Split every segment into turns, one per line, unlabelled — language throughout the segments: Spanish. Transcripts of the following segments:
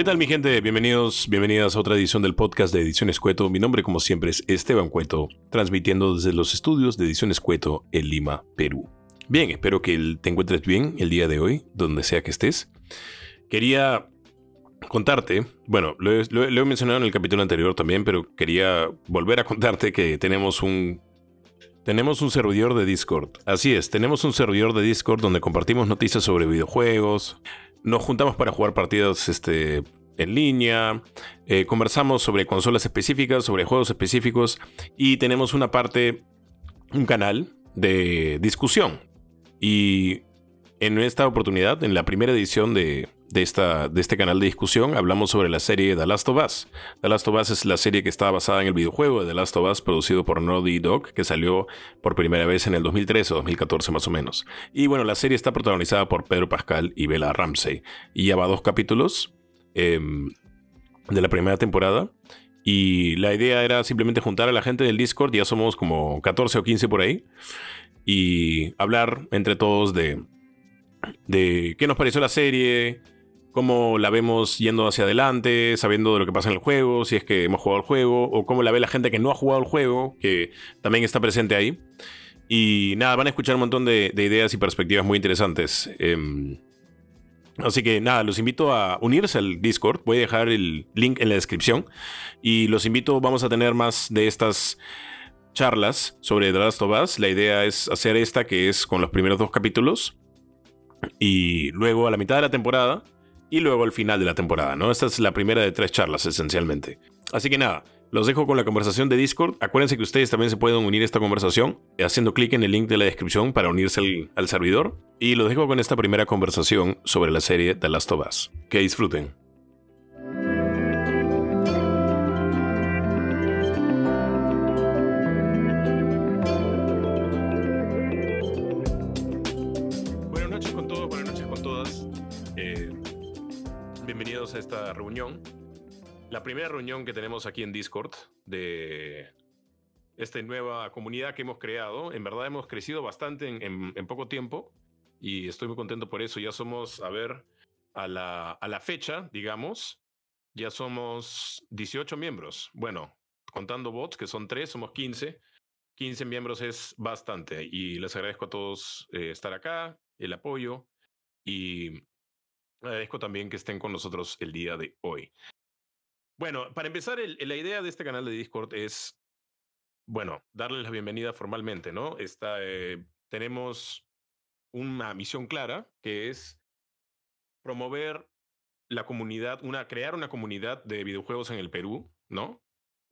¿Qué tal mi gente? Bienvenidos, bienvenidas a otra edición del podcast de Ediciones Cueto. Mi nombre como siempre es Esteban Cueto, transmitiendo desde los estudios de Ediciones Cueto en Lima, Perú. Bien, espero que te encuentres bien el día de hoy, donde sea que estés. Quería contarte, bueno, lo he, mencionado en el capítulo anterior también, pero quería volver a contarte que tenemos un tenemos un servidor de Discord. Así es, tenemos un servidor de Discord donde compartimos noticias sobre videojuegos, nos juntamos para jugar partidas este, en línea, eh, conversamos sobre consolas específicas, sobre juegos específicos y tenemos una parte, un canal de discusión. Y en esta oportunidad, en la primera edición de, de, esta, de este canal de discusión hablamos sobre la serie The Last of Us. The Last of Us es la serie que está basada en el videojuego de The Last of Us producido por Naughty Dog, que salió por primera vez en el 2013 o 2014 más o menos. Y bueno, la serie está protagonizada por Pedro Pascal y Bella Ramsey. Y ya va dos capítulos em, de la primera temporada. Y la idea era simplemente juntar a la gente del Discord, ya somos como 14 o 15 por ahí, y hablar entre todos de, de qué nos pareció la serie, cómo la vemos yendo hacia adelante, sabiendo de lo que pasa en el juego, si es que hemos jugado el juego, o cómo la ve la gente que no ha jugado el juego, que también está presente ahí. Y nada, van a escuchar un montón de, ideas y perspectivas muy interesantes. Em, así que nada, los invito a unirse al Discord. Voy a dejar el link en la descripción. Y los invito, vamos a tener más de estas charlas sobre The Last. La idea es hacer esta que es con los primeros dos capítulos. Y luego a la mitad de la temporada y luego al final de la temporada, ¿no? Esta es la primera de tres charlas esencialmente. Así que nada, los dejo con la conversación de Discord. Acuérdense que ustedes también se pueden unir a esta conversación haciendo clic en el link de la descripción para unirse al, al servidor. Y los dejo con esta primera conversación sobre la serie The Last of Us. Que disfruten. Esta reunión. La primera reunión que tenemos aquí en Discord de esta nueva comunidad que hemos creado. En verdad hemos crecido bastante en, poco tiempo y estoy muy contento por eso. Ya somos, a ver, a la, a la fecha, digamos, ya somos 18 miembros. Bueno, contando bots, que son 3, somos 15. 15 miembros es bastante y les agradezco a todos eh, estar acá, el apoyo y Agradezco también que estén con nosotros el día de hoy. Bueno, para empezar, la idea de este canal de Discord es, bueno, darles la bienvenida formalmente, ¿no? Está, eh, tenemos una misión clara que es promover la comunidad, una, crear una comunidad de videojuegos en el Perú, ¿no?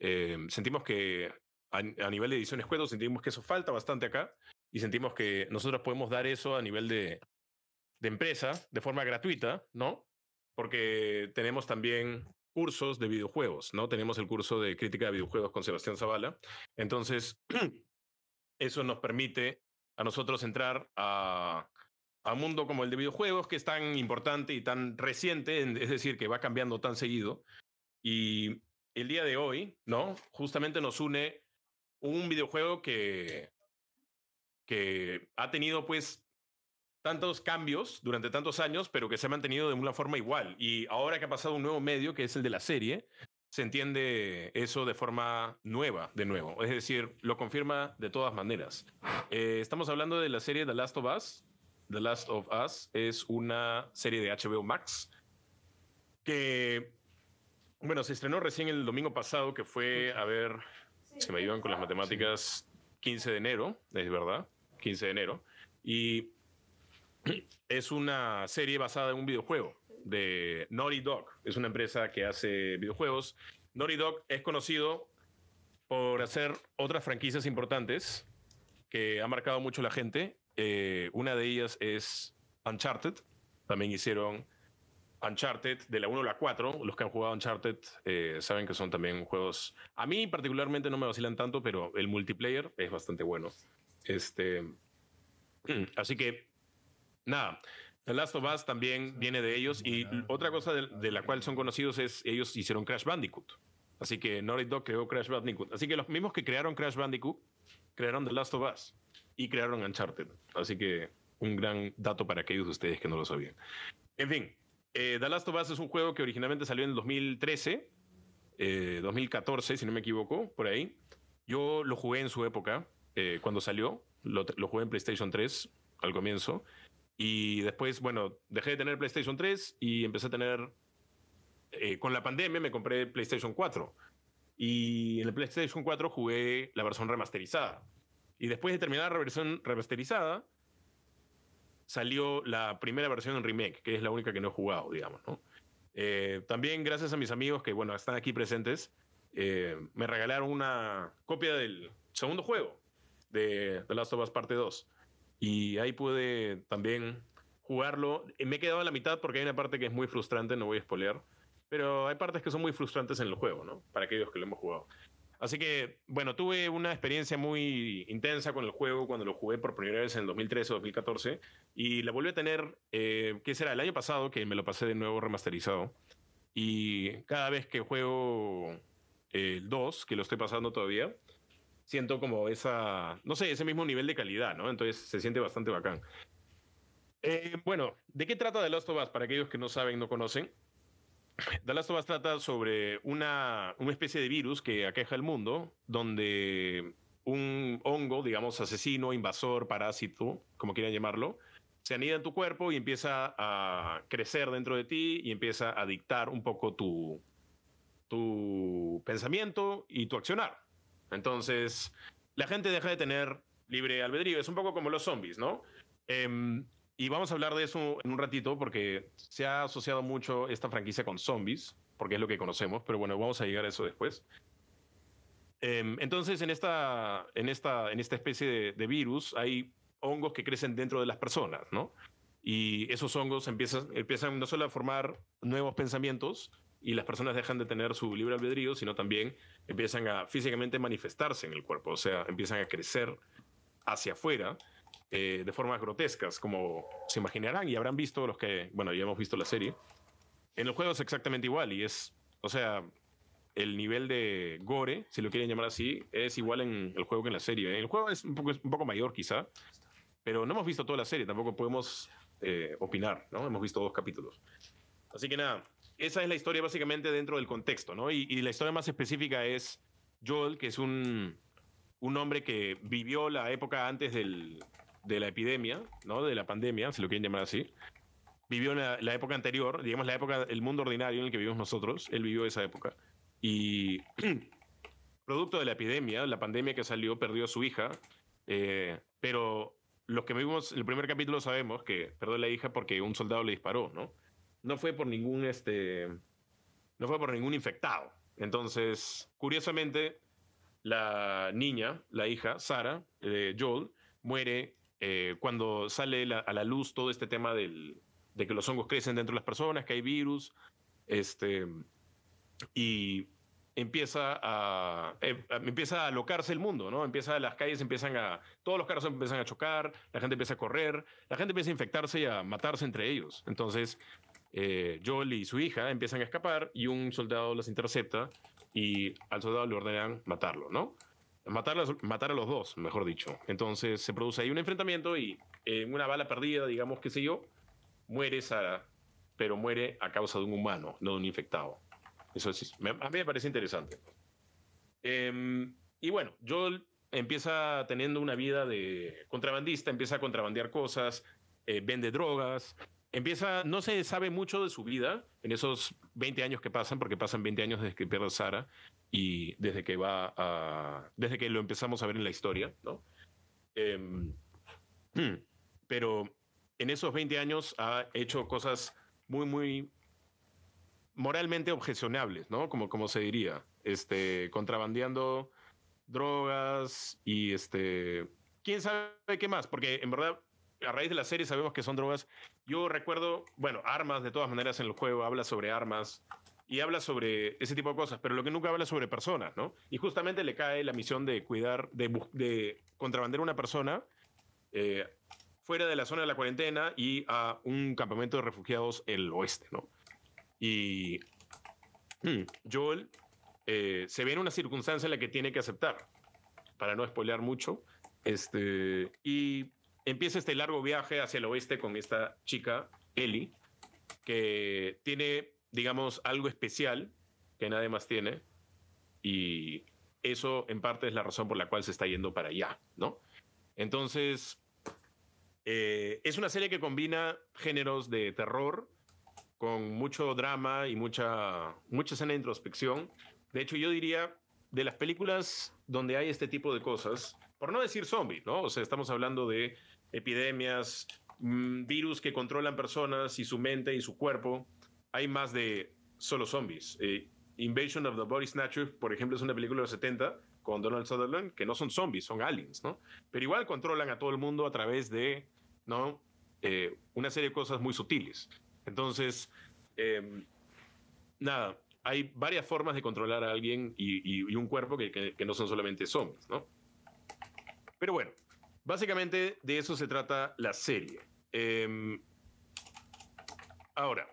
Eh, sentimos que a, nivel de ediciones cuento, sentimos que eso falta bastante acá y sentimos que nosotros podemos dar eso a nivel de, de empresa de forma gratuita, ¿no? Porque tenemos también cursos de videojuegos, ¿no? Tenemos el curso de crítica de videojuegos con Sebastián Zavala. Entonces, eso nos permite a nosotros entrar a, a un mundo como el de videojuegos, que es tan importante y tan reciente, es decir, que va cambiando tan seguido. Y el día de hoy, ¿no? Justamente nos une un videojuego que, que ha tenido, pues, tantos cambios durante tantos años, pero que se ha mantenido de una forma igual. Y ahora que ha pasado un nuevo medio, que es el de la serie, se entiende eso de forma nueva, de nuevo. Es decir, lo confirma de todas maneras. Eh, estamos hablando de la serie The Last of Us. The Last of Us es una serie de HBO Max que, bueno, se estrenó recién el domingo pasado, que fue, a ver, se me iban con las matemáticas, 15 de enero, es verdad, 15 de enero. Y es una serie basada en un videojuego de Naughty Dog. Es una empresa que hace videojuegos. Naughty Dog es conocido por hacer otras franquicias importantes que ha marcado mucho la gente. Eh, una de ellas es Uncharted. También hicieron Uncharted de la 1 a la 4. Los que han jugado Uncharted eh, saben que son también juegos. A mí particularmente no me vacilan tanto, pero el multiplayer es bastante bueno. Este, así que nada. The Last of Us también viene de ellos y otra cosa de, la cual son conocidos es ellos hicieron Crash Bandicoot. Así que Naughty Dog creó Crash Bandicoot. Así que los mismos que crearon Crash Bandicoot crearon The Last of Us y crearon Uncharted. Así que un gran dato para aquellos de ustedes que no lo sabían. En fin, Eh, The Last of Us es un juego que originalmente salió en el 2013, 2014, si no me equivoco, por ahí. Yo lo jugué en su época, cuando salió. Lo, lo, jugué en PlayStation 3 al comienzo. Y después, bueno, dejé de tener PlayStation 3 y empecé a tener... con la pandemia me compré PlayStation 4. Y en el PlayStation 4 jugué la versión remasterizada. Y después de terminar la versión remasterizada, salió la primera versión en remake, que es la única que no he jugado, digamos, ¿no? Eh, también gracias a mis amigos que, bueno, están aquí presentes, eh, me regalaron una copia del segundo juego de The Last of Us Parte 2. Y ahí pude también jugarlo. Me he quedado a la mitad porque hay una parte que es muy frustrante, no voy a spoilear pero hay partes que son muy frustrantes en el juego, ¿no? Para aquellos que lo hemos jugado. Así que, bueno, tuve una experiencia muy intensa con el juego cuando lo jugué por primera vez en 2013 o 2014 y la volví a tener, eh, ¿qué será? El año pasado que me lo pasé de nuevo remasterizado. Y cada vez que juego el 2, que lo estoy pasando todavía, siento como esa, no sé, ese mismo nivel de calidad, ¿no? Entonces se siente bastante bacán. Eh, bueno, ¿de qué trata The Lost of Us? Para aquellos que no saben, no conocen. The Last of Us trata sobre una, una especie de virus que aqueja el mundo, donde un hongo, digamos, asesino, invasor, parásito, como quieran llamarlo, se anida en tu cuerpo y empieza a crecer dentro de ti y empieza a dictar un poco tu, tu pensamiento y tu accionar. Entonces, la gente deja de tener libre albedrío. Es un poco como los zombies, ¿no? Eh, y vamos a hablar de eso en un ratito porque se ha asociado mucho esta franquicia con zombies, porque es lo que conocemos, pero bueno, vamos a llegar a eso después. Em, entonces, en esta, en, esta, en esta especie de, virus hay hongos que crecen dentro de las personas, ¿no? Y esos hongos empiezan, empiezan no solo a formar nuevos pensamientos y las personas dejan de tener su libre albedrío, sino también empiezan a físicamente manifestarse en el cuerpo, o sea, empiezan a crecer hacia afuera eh, de formas grotescas, como se imaginarán y habrán visto los que, bueno, ya hemos visto la serie. En el juego es exactamente igual y es, o sea, el nivel de gore, si lo quieren llamar así, es igual en el juego que en la serie. En el juego es un poco, mayor quizá, pero no hemos visto toda la serie, tampoco podemos eh, opinar, ¿no? Hemos visto dos capítulos. Así que nada, esa es la historia básicamente dentro del contexto, ¿no? Y, la historia más específica es Joel, que es un, un hombre que vivió la época antes del, de la epidemia, ¿no? De la pandemia, si lo quieren llamar así. Vivió en la, época anterior, digamos la época, el mundo ordinario en el que vivimos nosotros, él vivió esa época. Y producto de la epidemia, la pandemia que salió, perdió a su hija, eh, pero los que vimos el primer capítulo sabemos que perdió a la hija porque un soldado le disparó, ¿no? No fue por ningún, este, no fue por ningún infectado. Entonces, curiosamente, la niña, la hija, Sara, de Joel, muere eh, cuando sale a la luz todo este tema del, de que los hongos crecen dentro de las personas, que hay virus, este, y empieza a, eh, empieza a alocarse el mundo, ¿no? Empieza, las calles empiezan a, todos los carros empiezan a chocar, la gente empieza a correr, la gente empieza a infectarse y a matarse entre ellos. Entonces, eh, Joel y su hija empiezan a escapar y un soldado los intercepta y al soldado le ordenan matarlo, ¿no? matar, matar a los dos, mejor dicho. Entonces se produce ahí un enfrentamiento y en una bala perdida, digamos, qué sé yo, muere Sara, pero muere a causa de un humano, no de un infectado. Eso es, a mí me parece interesante. Em, y bueno, Joel empieza teniendo una vida de contrabandista, empieza a contrabandear cosas, eh, vende drogas, empieza, no se sabe mucho de su vida en esos 20 años que pasan, porque pasan 20 años desde que pierde a Sara y desde que va a, desde que lo empezamos a ver en la historia, ¿no? Em, pero en esos 20 años ha hecho cosas muy, muy moralmente objecionables, ¿no? Como, como se diría, este, contrabandeando drogas y este, quién sabe qué más, porque en verdad a raíz de la serie sabemos que son drogas. Yo recuerdo, bueno, armas de todas maneras en el juego, habla sobre armas y habla sobre ese tipo de cosas, pero lo que nunca habla sobre personas, ¿no? Y justamente le cae la misión de cuidar, de, de contrabandear una persona eh, fuera de la zona de la cuarentena y a un campamento de refugiados en el oeste, ¿no? Y hmm, Joel eh, se ve en una circunstancia en la que tiene que aceptar, para no spoilear mucho, este, y empieza este largo viaje hacia el oeste con esta chica, Ellie, que tiene, digamos, algo especial que nadie más tiene y eso en parte es la razón por la cual se está yendo para allá, ¿no? Entonces, eh, es una serie que combina géneros de terror con mucho drama y mucha, mucha escena de introspección. De hecho, yo diría, de las películas donde hay este tipo de cosas, por no decir zombie, ¿no? O sea, estamos hablando de epidemias, mm, virus que controlan personas y su mente y su cuerpo. Hay más de solo zombies. Eh, Invasion of the Body Snatchers, por ejemplo, es una película de los 70 con Donald Sutherland, que no son zombies, son aliens, ¿no? Pero igual controlan a todo el mundo a través de, ¿no? Eh, una serie de cosas muy sutiles. Entonces, em, nada, hay varias formas de controlar a alguien y, un cuerpo que, que, no son solamente zombies, ¿no? Pero bueno, básicamente de eso se trata la serie. Em, ahora,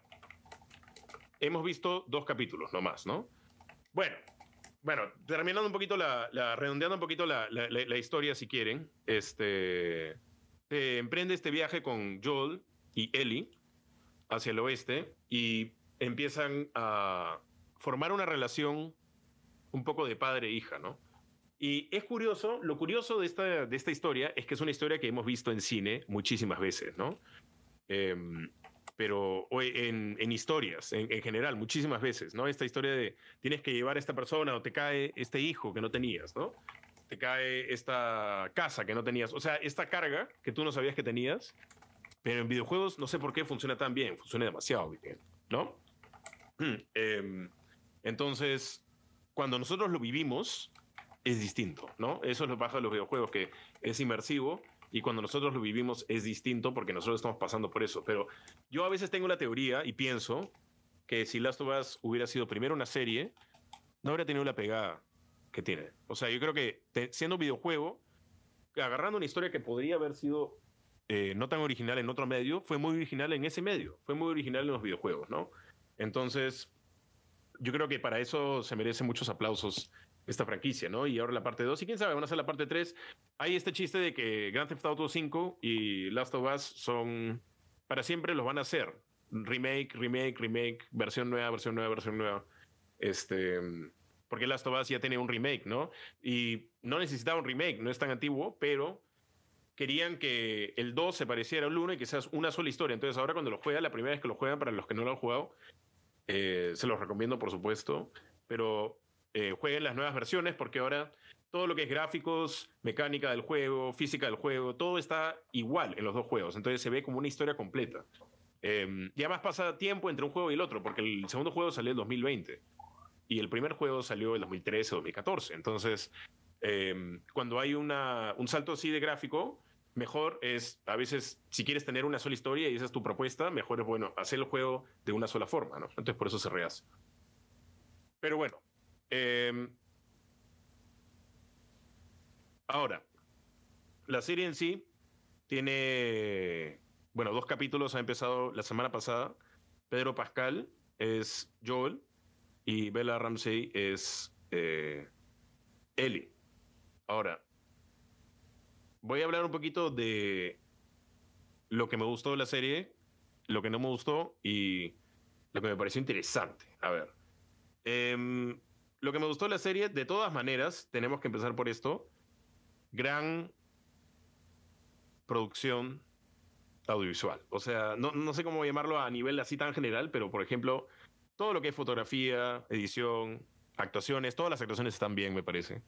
hemos visto dos capítulos nomás, ¿no? Bueno, bueno, terminando un poquito la, redondeando un poquito la, historia, si quieren, este, emprende este viaje con Joel y Ellie hacia el oeste y empiezan a formar una relación un poco de padre e ¿no? Y es curioso, lo curioso de esta, de esta historia es que es una historia que hemos visto en cine muchísimas veces, ¿no? Em, pero en, en historias, en, general, muchísimas veces, ¿no? Esta historia de tienes que llevar a esta persona o te cae este hijo que no tenías, ¿no? Te cae esta casa que no tenías, o sea, esta carga que tú no sabías que tenías, pero en videojuegos no sé por qué funciona tan bien, funciona demasiado bien, ¿no? Em, entonces, cuando nosotros lo vivimos, es distinto, ¿no? Eso es lo que pasa de los videojuegos, que es inmersivo y cuando nosotros lo vivimos es distinto porque nosotros estamos pasando por eso. Pero yo a veces tengo la teoría y pienso que si Last of Us hubiera sido primero una serie, no habría tenido la pegada que tiene. O sea, yo creo que siendo un videojuego, agarrando una historia que podría haber sido eh, no tan original en otro medio, fue muy original en ese medio, fue muy original en los videojuegos, ¿no? Entonces, yo creo que para eso se merece muchos aplausos esta franquicia, ¿no? Y ahora la parte 2, y quién sabe, van a hacer la parte 3. Hay este chiste de que Grand Theft Auto 5 y Last of Us son, para siempre los van a hacer. Remake, remake, remake, versión nueva, versión nueva, versión nueva. Este, porque Last of Us ya tiene un remake, ¿no? Y no necesitaba un remake, no es tan antiguo, pero querían que el 2 se pareciera al 1 y que sea una sola historia. Entonces ahora cuando lo juegan, la primera vez que lo juegan, para los que no lo han jugado, eh, se los recomiendo, por supuesto. Pero eh, jueguen las nuevas versiones porque ahora todo lo que es gráficos, mecánica del juego, física del juego, todo está igual en los dos juegos. Entonces se ve como una historia completa. Eh, y además pasa tiempo entre un juego y el otro, porque el segundo juego salió en 2020 y el primer juego salió en 2013 o 2014. Entonces, em, cuando hay una, un salto así de gráfico, mejor es, a veces, si quieres tener una sola historia y esa es tu propuesta, mejor es, bueno, hacer el juego de una sola forma, ¿no? Entonces, por eso se rehace. Pero bueno, Em, ahora, la serie en sí tiene, bueno, dos capítulos, ha empezado la semana pasada. Pedro Pascal es Joel y Bella Ramsey es eh, Ellie. Ahora, voy a hablar un poquito de lo que me gustó de la serie, lo que no me gustó y lo que me pareció interesante. A ver. Eh, lo que me gustó de la serie, de todas maneras, tenemos que empezar por esto. Gran producción audiovisual. O sea, no, no sé cómo llamarlo a nivel así tan general, pero por ejemplo, todo lo que es fotografía, edición, actuaciones, todas las actuaciones están bien, me parece.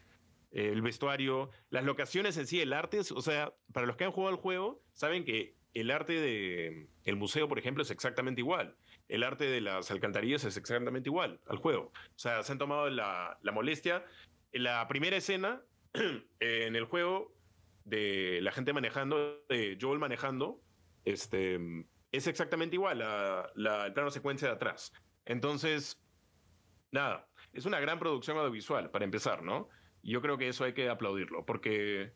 El vestuario, las locaciones en sí, el arte, o sea, para los que han jugado el juego, saben que el arte del el museo, por ejemplo, es exactamente igual el arte de las alcantarillas es exactamente igual al juego. O sea, se han tomado la, molestia. En la primera escena en el juego de la gente manejando, de Joel manejando, este, es exactamente igual la, la, el plano secuencia de atrás. Entonces, nada, es una gran producción audiovisual para empezar, ¿no? Y yo creo que eso hay que aplaudirlo, porque,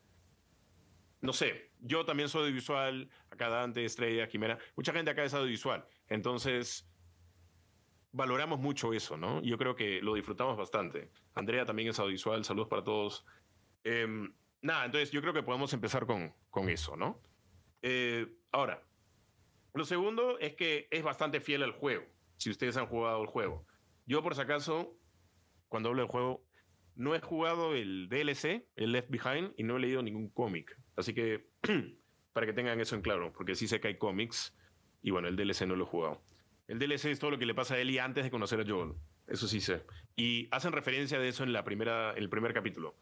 no sé, yo también soy audiovisual, acá Dante, Estrella, Jimena, mucha gente acá es audiovisual. Entonces, valoramos mucho eso, ¿no? Yo creo que lo disfrutamos bastante. Andrea también es audiovisual, saludos para todos. Em, nada, entonces yo creo que podemos empezar con, con eso, ¿no? Eh, ahora, Lo segundo es que es bastante fiel al juego, si ustedes han jugado el juego. Yo, por si acaso, cuando hablo del juego, no he jugado el DLC, el Left Behind, y no he leído ningún cómic. Así que, para que tengan eso en claro, porque sí sé que hay cómics, y bueno, el DLC no lo he jugado. El DLC es todo lo que le pasa a Ellie antes de conocer a Joel. Eso sí sé. Y hacen referencia de eso en, la primera, el primer capítulo.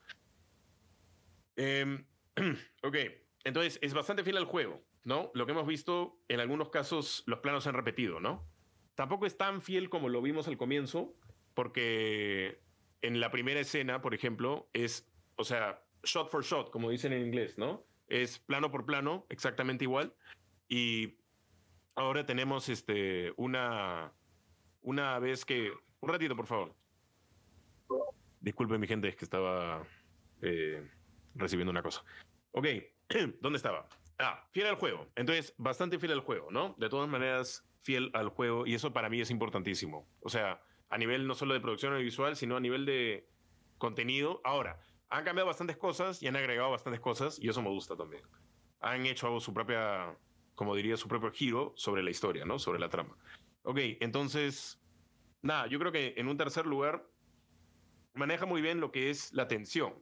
Em, ok, entonces es bastante fiel al juego, ¿no? Lo que hemos visto, en algunos casos los planos se han repetido, ¿no? Tampoco es tan fiel como lo vimos al comienzo, porque en la primera escena, por ejemplo, es, o sea, shot for shot, como dicen en inglés, ¿no? Es plano por plano, exactamente igual. Y ahora tenemos este, una, una vez que... Un ratito, por favor. Disculpen mi gente, es que estaba eh, recibiendo una cosa. Ok, ¿dónde estaba? Ah, fiel al juego. Entonces, bastante fiel al juego, ¿no? De todas maneras, fiel al juego. Y eso para mí es importantísimo. O sea, a nivel no solo de producción audiovisual, sino a nivel de contenido. Ahora, han cambiado bastantes cosas y han agregado bastantes cosas y eso me gusta también. Han hecho su propia, como diría, su propio giro sobre la historia, ¿no? Sobre la trama. Ok, entonces, nada, yo creo que en un tercer lugar maneja muy bien lo que es la tensión,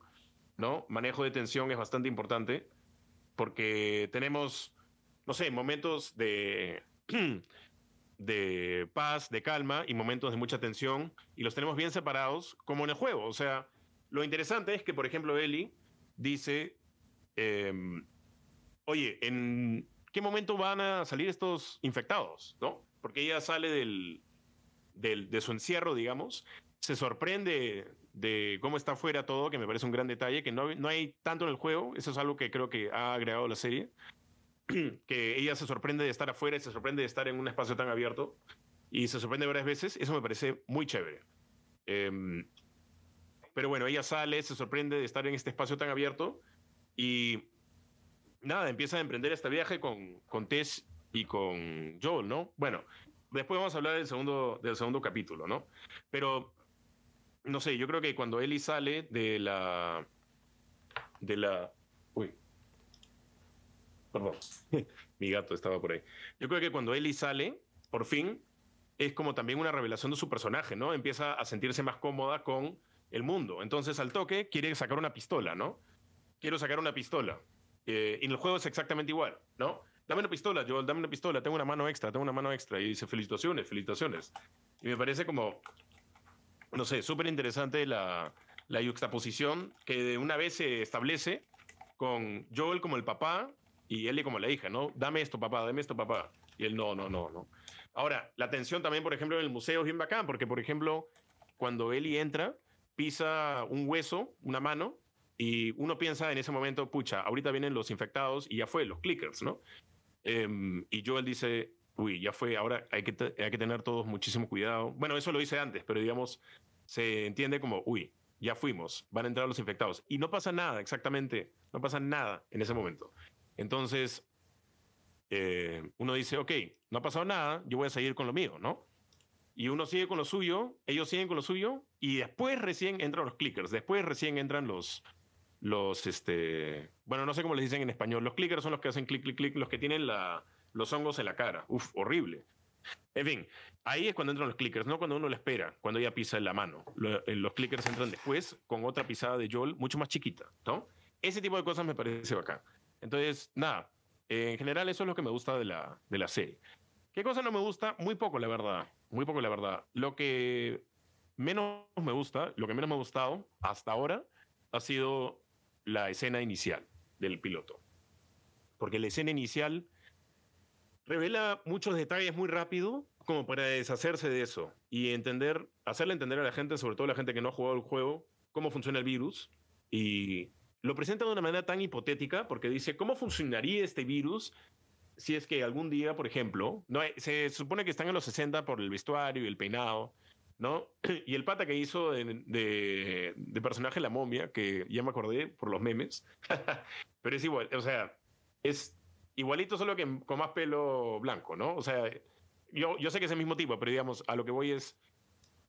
¿no? Manejo de tensión es bastante importante porque tenemos, no sé, momentos de de paz, de calma y momentos de mucha tensión y los tenemos bien separados como en el juego. O sea, lo interesante es que, por ejemplo, Ellie dice, em, oye, ¿en qué momento van a salir estos infectados? ¿No? Porque ella sale del, de su encierro, digamos, se sorprende de cómo está afuera todo, que me parece un gran detalle, que no, no hay tanto en el juego, eso es algo que creo que ha agregado la serie, que ella se sorprende de estar afuera y se sorprende de estar en un espacio tan abierto y se sorprende varias veces, eso me parece muy chévere. Em, pero bueno, ella sale, se sorprende de estar en este espacio tan abierto y nada, empieza a emprender este viaje con, con Tess y con Joel, ¿no? Bueno, después vamos a hablar del segundo, del segundo capítulo, ¿no? Pero, no sé, yo creo que cuando Ellie sale de la... de la... Uy, Perdón, mi gato estaba por ahí. Yo creo que cuando Ellie sale, por fin, es como también una revelación de su personaje, ¿no? Empieza a sentirse más cómoda con el mundo. Entonces, al toque, quiere sacar una pistola, ¿no? Quiero sacar una pistola. Eh, y en el juego es exactamente igual, ¿no? Dame una pistola, Joel, dame una pistola, tengo una mano extra, tengo una mano extra. Y dice, felicitaciones, felicitaciones. Y me parece como, no sé, súper interesante la, la yuxtaposición que de una vez se establece con Joel como el papá y Ellie como la hija, ¿no? Dame esto, papá, dame esto, papá. Y él, no, no, no, no. Ahora, la atención también, por ejemplo, en el museo es bien bacán, porque, por ejemplo, cuando Ellie entra, pisa un hueso, una mano, y uno piensa en ese momento, pucha, ahorita vienen los infectados y ya fue, los clickers, ¿no? Em, y Joel dice, uy, ya fue, ahora hay que, hay que tener todos muchísimo cuidado. Bueno, eso lo hice antes, pero digamos, se entiende como, uy, ya fuimos, van a entrar los infectados. Y no pasa nada, exactamente, no pasa nada en ese momento. Entonces, eh, uno dice, ok, no ha pasado nada, yo voy a seguir con lo mío, ¿no? Y uno sigue con lo suyo, ellos siguen con lo suyo, y después recién entran los clickers, después recién entran los, los, este, bueno, no sé cómo les dicen en español, los clickers son los que hacen clic, clic, clic, los que tienen la, los hongos en la cara. Uf, horrible. En fin, ahí es cuando entran los clickers, no cuando uno le espera, cuando ella pisa en la mano. Eh, los clickers entran después con otra pisada de Joel mucho más chiquita, ¿no? Ese tipo de cosas me parece bacán. Entonces, nada, en general eso es lo que me gusta de la, de la serie. ¿Qué cosa no me gusta? Muy poco, la verdad. Muy poco, la verdad. Lo que menos me gusta, lo que menos me ha gustado hasta ahora, ha sido la escena inicial del piloto. Porque la escena inicial revela muchos detalles muy rápido como para deshacerse de eso y entender, hacerle entender a la gente, sobre todo a la gente que no ha jugado el juego, cómo funciona el virus y lo presenta de una manera tan hipotética porque dice, ¿cómo funcionaría este virus si es que algún día, por ejemplo, no se supone que están en los 60 por el vestuario y el peinado, ¿no? Y el pata que hizo de, de, personaje La Momia, que ya me acordé por los memes, pero es igual, o sea, es igualito solo que con más pelo blanco, ¿no? O sea, yo, yo sé que es el mismo tipo, pero digamos, a lo que voy es,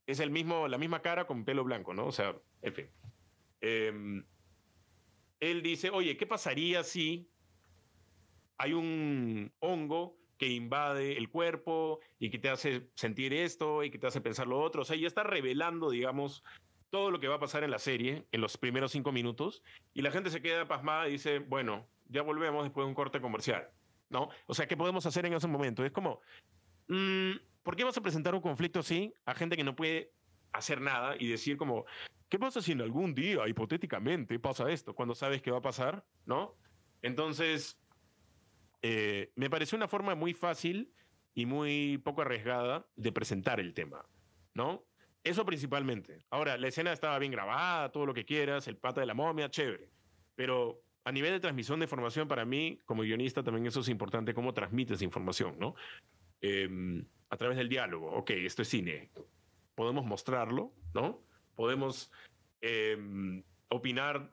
es el mismo, la misma cara con pelo blanco, ¿no? O sea, en fin. Eh, él dice, oye, ¿qué pasaría si hay un hongo que invade el cuerpo y que te hace sentir esto y que te hace pensar lo otro. O sea, ya está revelando, digamos, todo lo que va a pasar en la serie en los primeros cinco minutos y la gente se queda pasmada y dice, bueno, ya volvemos después de un corte comercial, ¿no? O sea, ¿qué podemos hacer en ese momento? Es como, mm, ¿por qué vas a presentar un conflicto así a gente que no puede hacer nada y decir como, ¿qué pasa si en algún día, hipotéticamente, pasa esto? Cuando sabes que va a pasar, ¿no? Entonces, eh, me pareció una forma muy fácil y muy poco arriesgada de presentar el tema, ¿no? Eso principalmente. Ahora, la escena estaba bien grabada, todo lo que quieras, el pata de la momia, chévere. Pero a nivel de transmisión de información, para mí, como guionista, también eso es importante, cómo transmites información, ¿no? Em, a través del diálogo. Ok, esto es cine. Podemos mostrarlo, ¿no? Podemos em, opinar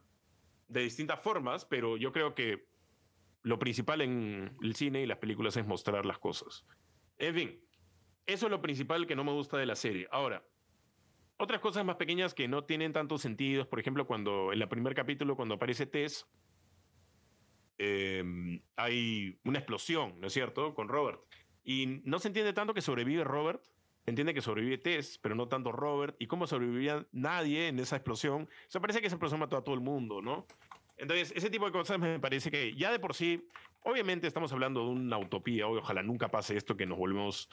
de distintas formas, pero yo creo que lo principal en el cine y las películas es mostrar las cosas. En fin, eso es lo principal que no me gusta de la serie. Ahora, otras cosas más pequeñas que no tienen tanto sentido, por ejemplo, cuando en el primer capítulo, cuando aparece Tess, em, hay una explosión, ¿no es cierto?, con Robert. Y no se entiende tanto que sobrevive Robert, entiende que sobrevive Tess, pero no tanto Robert. ¿Y cómo sobrevivía nadie en esa explosión? O parece que esa explosión mató a todo el mundo, ¿no? Entonces, ese tipo de cosas me parece que ya de por sí, obviamente estamos hablando de una utopía, ojalá nunca pase esto que nos volvemos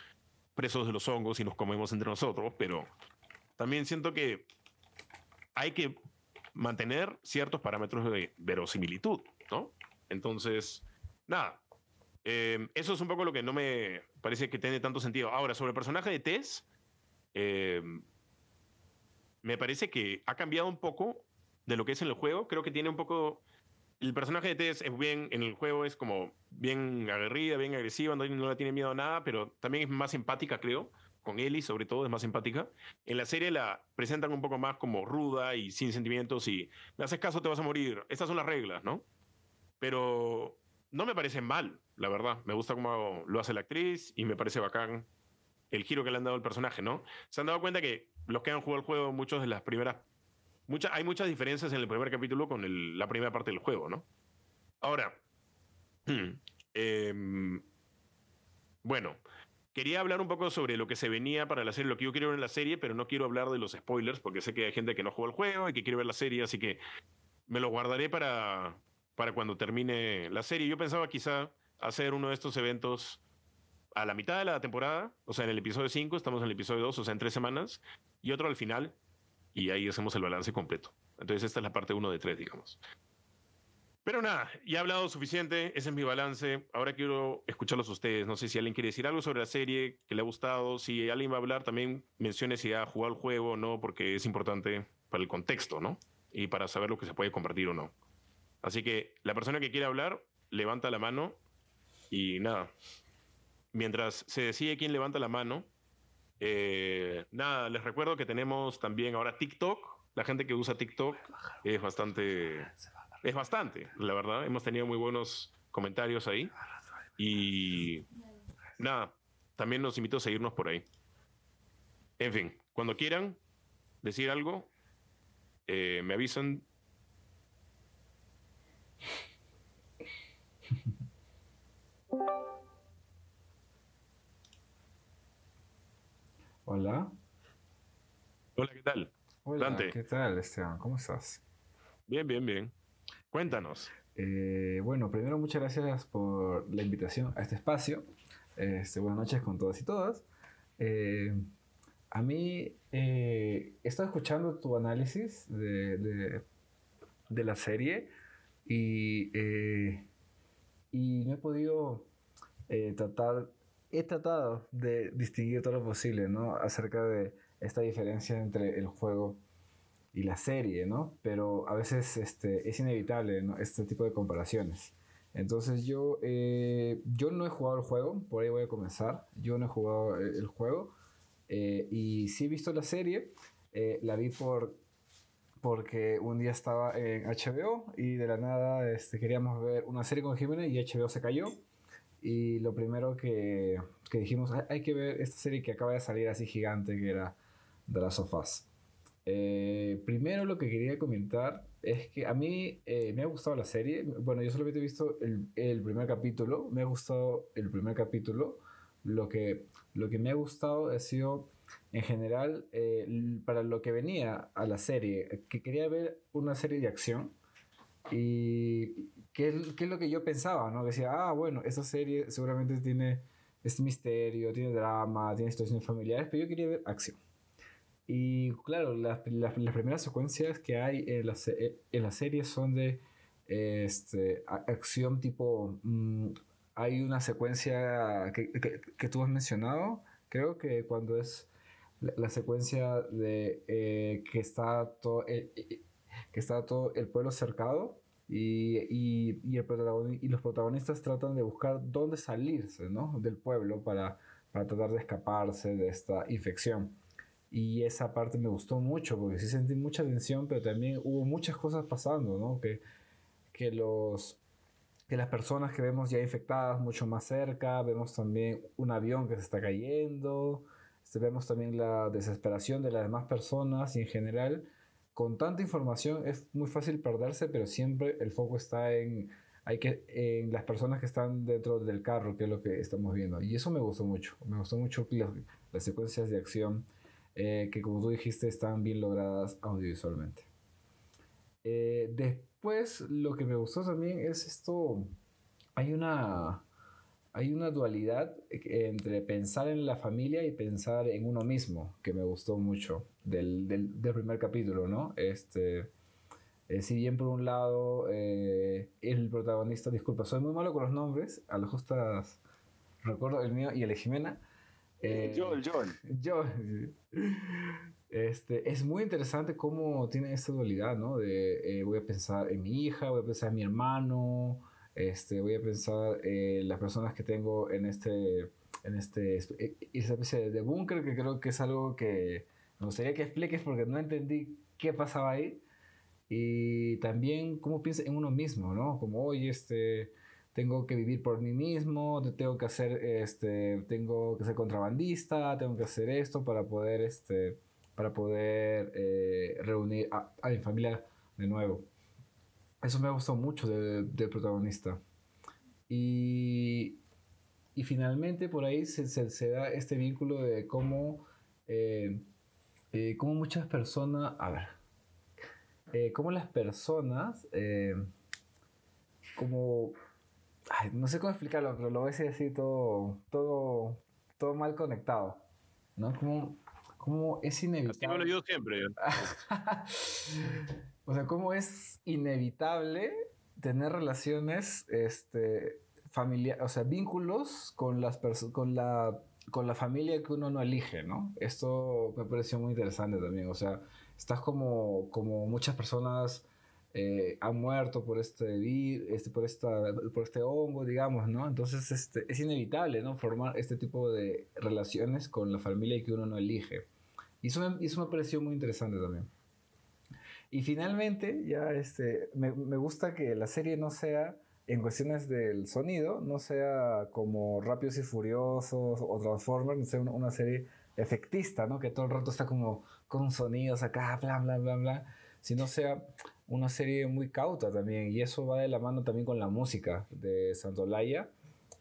presos de los hongos y nos comemos entre nosotros, pero también siento que hay que mantener ciertos parámetros de verosimilitud, ¿no? Entonces, nada, eh, eso es un poco lo que no me parece que tiene tanto sentido. Ahora, sobre el personaje de Tess, eh, me parece que ha cambiado un poco de lo que es en el juego. Creo que tiene un poco. El personaje de Tess es bien, en el juego es como bien aguerrida, bien agresiva, no, no le tiene miedo a nada, pero también es más empática, creo. Con Ellie, sobre todo, es más empática. En la serie la presentan un poco más como ruda y sin sentimientos y me haces caso, te vas a morir. Estas son las reglas, ¿no? Pero no me parece mal, la verdad. Me gusta cómo lo hace la actriz y me parece bacán el giro que le han dado al personaje, ¿no? Se han dado cuenta que los que han jugado el juego, muchos de las primeras hay muchas diferencias en el primer capítulo con la primera parte del juego, ¿no? Ahora, em, bueno, quería hablar un poco sobre lo que se venía para la serie, lo que yo quiero ver en la serie, pero no quiero hablar de los spoilers porque sé que hay gente que no juega el juego y que quiere ver la serie, así que me lo guardaré para, para cuando termine la serie. Yo pensaba quizá hacer uno de estos eventos a la mitad de la temporada, o sea, en el episodio 5, estamos en el episodio 2, o sea, en tres semanas, y otro al final, y ahí hacemos el balance completo. Entonces esta es la parte 1 de 3, digamos. Pero nada, ya he hablado suficiente, ese es mi balance. Ahora quiero escucharlos a ustedes. No sé si alguien quiere decir algo sobre la serie que le ha gustado. Si alguien va a hablar, también mencione si ha jugado el juego o no, porque es importante para el contexto, ¿no? Y para saber lo que se puede compartir o no. Así que la persona que quiere hablar, levanta la mano y nada. Mientras se decide quién levanta la mano, eh, nada, les recuerdo que tenemos también ahora TikTok. La gente que usa TikTok es bastante, es bastante, la verdad. Hemos tenido muy buenos comentarios ahí. Y nada, también los invito a seguirnos por ahí. En fin, cuando quieran decir algo, eh, me avisan.
Hola.
Hola, ¿qué tal?
Hola, ¿qué tal, Esteban? ¿Cómo estás?
Bien, bien, bien. Cuéntanos.
Eh, bueno, primero muchas gracias por la invitación a este espacio. Este, buenas noches con todas y todas. Eh, a mí eh, he estado escuchando tu análisis de, de, la serie y, y no he podido tratar he tratado de distinguir todo lo posible, ¿no? Acerca de esta diferencia entre el juego y la serie, ¿no? Pero a veces este, es inevitable, ¿no? Este tipo de comparaciones. Entonces yo, eh, yo no he jugado el juego, por ahí voy a comenzar. Yo no he jugado el, juego eh, y sí he visto la serie. Eh, la vi por, porque un día estaba en HBO y de la nada este, queríamos ver una serie con Jiménez y HBO se cayó. Y lo primero que, que dijimos, hay, que ver esta serie que acaba de salir así gigante, que era de las sofás. Eh, primero lo que quería comentar es que a mí eh, me ha gustado la serie. Bueno, yo solamente he visto el, el, primer capítulo. Me ha gustado el primer capítulo. Lo que, lo que me ha gustado ha sido, en general, eh, para lo que venía a la serie, que quería ver una serie de acción. Y qué, qué es lo que yo pensaba, ¿no? Decía, ah, bueno, esa serie seguramente tiene este misterio, tiene drama, tiene situaciones familiares, pero yo quería ver acción. Y claro, las, las, primeras secuencias que hay en la, en la serie son de este, acción tipo... Mm, hay una secuencia que, que, que, tú has mencionado, creo que cuando es la, secuencia de eh, que está todo el, que está todo el pueblo cercado y, y, y, los protagonistas tratan de buscar dónde salirse ¿no? del pueblo para, para tratar de escaparse de esta infección. Y esa parte me gustó mucho porque sí sentí mucha tensión, pero también hubo muchas cosas pasando, ¿no? Que, que, los, que las personas que vemos ya infectadas mucho más cerca, vemos también un avión que se está cayendo, este, vemos también la desesperación de las demás personas y en general, con tanta información es muy fácil perderse, pero siempre el foco está en, hay que, en las personas que están dentro del carro, que es lo que estamos viendo. Y eso me gustó mucho, me gustó mucho las, las secuencias de acción eh, que como tú dijiste están bien logradas audiovisualmente. Eh, después lo que me gustó también es esto, hay una, hay una dualidad entre pensar en la familia y pensar en uno mismo, que me gustó mucho del, del, del primer capítulo, ¿no? Este, eh, si bien por un lado el protagonista, disculpa, soy muy malo con los nombres, a lo justas recuerdo el mío y el de Jimena,
eh, Joel,
Joel. Este, es muy interesante cómo tiene esta dualidad, ¿no? De eh, voy a pensar en mi hija, voy a pensar en mi hermano, este, voy a pensar en las personas que tengo en este, en este, eh, esa especie de búnker que creo que es algo que me gustaría que expliques porque no entendí qué pasaba ahí. Y también cómo piensa en uno mismo, ¿no? Como, oye, este, tengo que vivir por mí mismo, tengo que hacer, este, tengo que ser contrabandista, tengo que hacer esto para poder, este, para poder eh, reunir a, mi familia de nuevo. Eso me gustó mucho del, protagonista. Y, y, finalmente por ahí se, se, da este vínculo de cómo, eh, eh, cómo muchas personas, a ver, cómo las personas, como no sé cómo explicarlo, pero lo voy a decir así todo, todo, todo mal conectado. ¿No? Como, como es inevitable.
yo siempre.
o sea, cómo es inevitable tener relaciones este, familiares, o sea, vínculos con, las con, la, con la familia que uno no elige, ¿no? Esto me pareció muy interesante también. O sea, estás como, como muchas personas eh, han muerto por este, este, por, esta, por este hongo, digamos, ¿no? Entonces este, es inevitable, ¿no? Formar este tipo de relaciones con la familia que uno no elige. Y eso me, eso me pareció muy interesante también. Y finalmente, ya este, me, me gusta que la serie no sea, en cuestiones del sonido, no sea como Rápidos y Furiosos o Transformers, no sea una, una serie efectista, ¿no? Que todo el rato está como con sonidos acá, bla, bla, bla, bla, sino sea una serie muy cauta también, y eso va de la mano también con la música de Santolaya,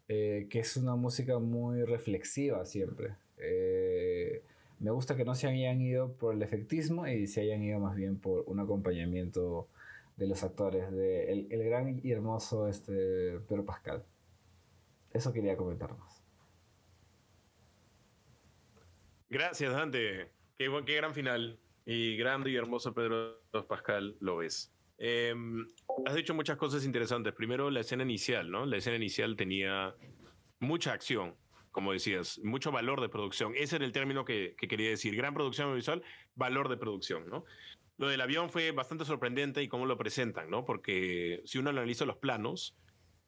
eh, que es una música muy reflexiva siempre. Eh, me gusta que no se hayan ido por el efectismo y se hayan ido más bien por un acompañamiento de los actores, de el, gran y hermoso este, Pedro Pascal. Eso quería comentar más.
Gracias, Dante. Qué, qué gran final. Y grande y hermoso Pedro Pascal lo ves. Em, has dicho muchas cosas interesantes. Primero, la escena inicial, ¿no? La escena inicial tenía mucha acción, como decías, mucho valor de producción. Ese era el término que, quería decir. Gran producción visual, valor de producción, ¿no? Lo del avión fue bastante sorprendente y cómo lo presentan, ¿no? Porque si uno analiza los planos,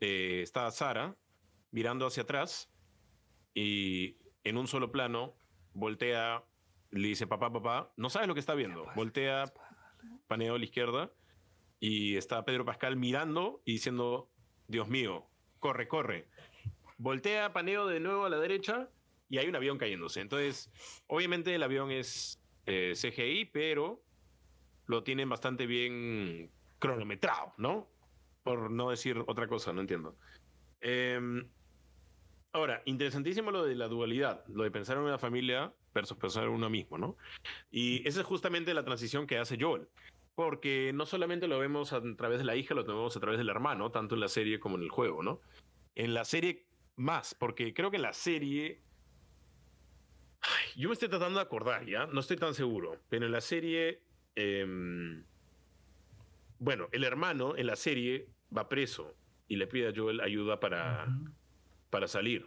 eh, está Sara mirando hacia atrás y en un solo plano voltea le dice, papá, papá, no sabe lo que está viendo. Voltea, paneo a la izquierda y está Pedro Pascal mirando y diciendo, Dios mío, corre, corre. Voltea, paneo de nuevo a la derecha y hay un avión cayéndose. Entonces, obviamente el avión es eh, CGI, pero lo tienen bastante bien cronometrado, ¿no? Por no decir otra cosa, no entiendo. Em, ahora, interesantísimo lo de la dualidad, lo de pensar en una familia versus pensar en uno mismo, ¿no? Y esa es justamente la transición que hace Joel, porque no solamente lo vemos a través de la hija, lo vemos a través del hermano, tanto en la serie como en el juego, ¿no? En la serie más, porque creo que en la serie... yo me estoy tratando de acordar, ¿ya? No estoy tan seguro, pero en la serie... Em, bueno, el hermano en la serie va preso y le pide a Joel ayuda para, para salir.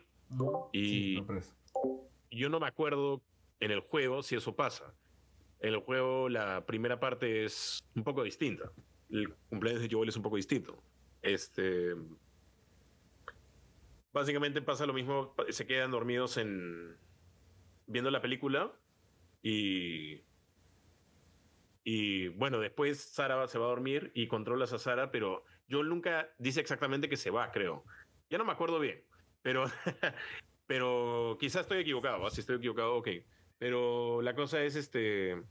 Y yo no me acuerdo en el juego si eso pasa. En el juego la primera parte es un poco distinta. El cumpleaños de Joel es un poco distinto. Este, básicamente pasa lo mismo, se quedan dormidos en viendo la película y y bueno, después Sara se va a dormir y controlas a Sara, pero Joel nunca dice exactamente que se va, creo. Ya no me acuerdo bien, pero pero quizás estoy equivocado, si estoy equivocado, ok. Pero la cosa es, este,